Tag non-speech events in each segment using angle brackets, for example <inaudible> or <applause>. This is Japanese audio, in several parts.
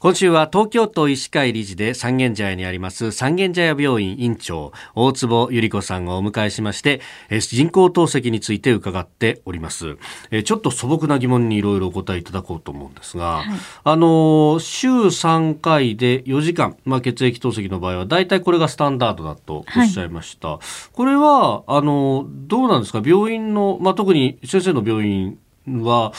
今週は東京都医師会理事で三軒茶屋にあります三軒茶屋病院院長大坪由里子さんをお迎えしまして人工透析について伺っております。ちょっと素朴な疑問にいろいろお答えいただこうと思うんですが、はい、あの週3回で4時間、まあ、血液透析の場合は大体これがスタンダードだとおっしゃいました、はい、これはあのどうなんですか？病院の、まあ、特に先生の病院は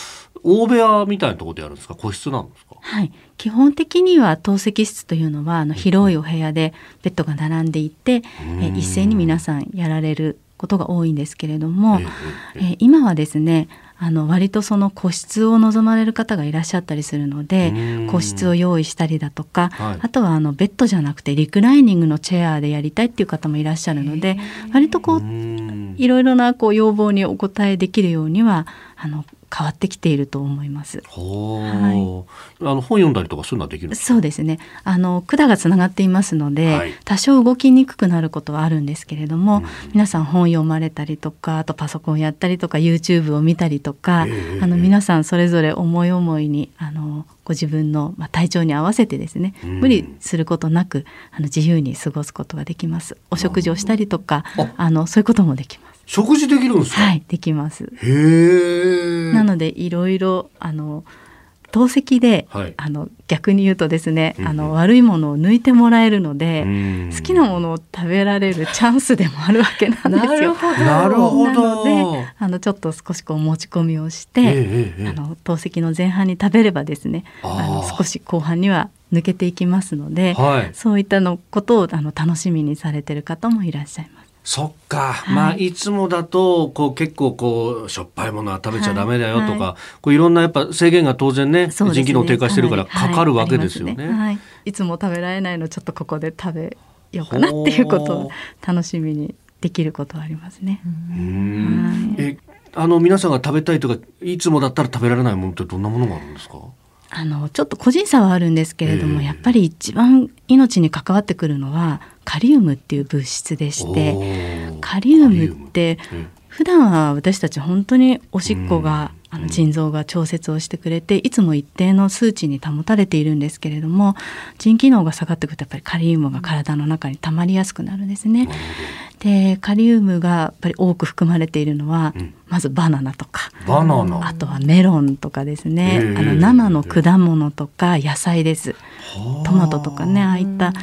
大部屋みたいなところでやるんですか？個室なんですか？はい。基本的には透析室というのはあの広いお部屋でベッドが並んでいて、え一斉に皆さんやられることが多いんですけれども、え今はですねあの割とその個室を望まれる方がいらっしゃったりするので個室を用意したりだとか、はい、あとはあのベッドじゃなくてリクライニングのチェアでやりたいっていう方もいらっしゃるので割とこういろいろなこう要望にお応えできるようにはあの変わってきていると思います。はい、あの本読んだりとかそういうのはできるそうですね。あの管がつながっていますので、はい、多少動きにくくなることはあるんですけれども、うん、皆さん本読まれたりとか、あとパソコンやったりとか、YouTube を見たりとか、えー、あの皆さんそれぞれ思い思いにあのご自分の、まあ、体調に合わせてですね、うん、無理することなくあの自由に過ごすことができます。お食事をしたりとか、あのそういうこともできます。食事できるんですか？はいできます。へなのでいろいろあの透析で、はい、あの逆に言うとですね、うんうん、あの悪いものを抜いてもらえるので好きなものを食べられる <laughs> チャンスでもあるわけなんですよ。なるほど。なのであのちょっと少しこう持ち込みをして、えー、あの透析の前半に食べればですねあの少し後半には抜けていきますので、はい、そういったのことをあの楽しみにされてる方もいらっしゃいます。そっか、はい、まあいつもだとこう結構こうしょっぱいものは食べちゃダメだよとか、はい、こういろんなやっぱ制限が当然ねね。腎機能低下してるからかかるわけですよね。はい、い。つも食べられない。のちょっとここで食べようかなってい。うことを楽しみにできることはありますね。えあの皆さんが食べたい。とかい。つもだったら食べられない。ものってどんなものがあるんですかあのちょっと個人差はあるんですけれども、えー、やっぱり一番命に関わってくるのはカリウムっていう物質でしてカリウムって普段は私たち本当におしっこが、あの腎臓が調節をしてくれていつも一定の数値に保たれているんですけれども腎機能が下がってくるとやっぱりカリウムが体の中に溜まりやすくなるんですね。でカリウムがやっぱり多く含まれているのは、うん、まずバナナとかバナナ。あとはメロンとかですね、あの生の果物とか野菜です。トマトとかねああいった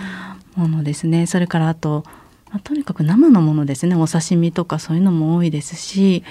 ものですね。それからあとまあ、とにかく生のものですね。お刺身とかそういうのも多いですしあ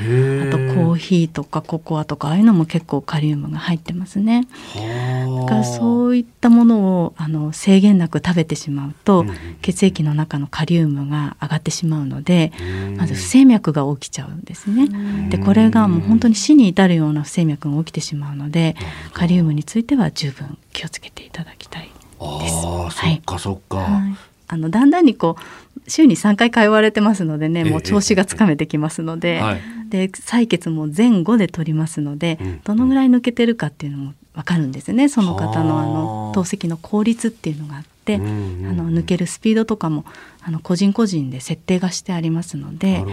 とコーヒーとかココアとかああいうのも結構カリウムが入ってますね。だからそういったものをあの制限なく食べてしまうと、うん、血液の中のカリウムが上がってしまうのでまず不整脈が起きちゃうんですね。でこれがもう本当に死に至るような不整脈が起きてしまうのでカリウムについては十分気をつけていただきたいです。あそっかそっか、はい。あのだんだんにこう週に3回通われてますのでねもう調子がつかめてきますので,、で採血も前後で取りますので、どのぐらい抜けてるかっていうのも分かるんですねその方のあ。の透析の効率っていうのがあって、あの抜けるスピードとかもあの個人個人で設定がしてありますので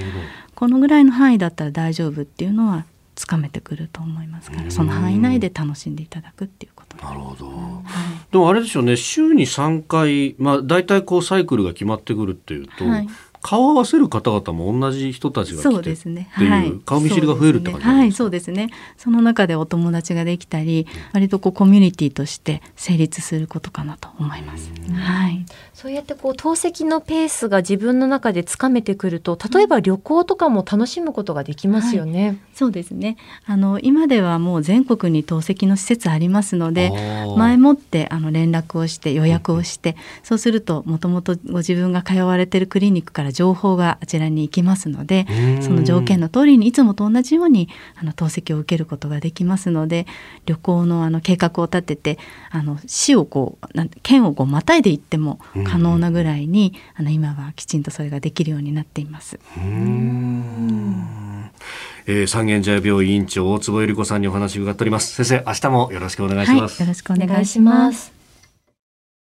このぐらいの範囲だったら大丈夫っていうのはつかめてくると思いますからその範囲内で楽しんでいただくっていうことなるほど、はい、でもあれですよね週に3回、まあ、大体こうサイクルが決まってくるっていうと、はい。顔合わせる方々も同じ人たちがそうですね、はい、顔見知りが増えるって感じはいそうですね。その中でお友達ができたり、割とこうコミュニティとして成立することかなと思います、はい、そうやってこう透析のペースが自分の中でつかめてくると例えば旅行とかも楽しむことができますよね。はい、そうですね。あの今ではもう全国に透析の施設ありますので前もってあの連絡をして予約をして、そうするともともとご自分が通われてるクリニックから情報があちらに行きますのでその条件の通りにいつもと同じようにあの透析を受けることができますので旅行のあの計画を立ててあの市をこう県をこうまたいで行っても可能なぐらいに、あの今はきちんとそれができるようになっています。えー、三軒茶屋病院院長大坪由里子さんにお話を伺っております。先生明日もよろしくお願いします、はい、よろしくお願いします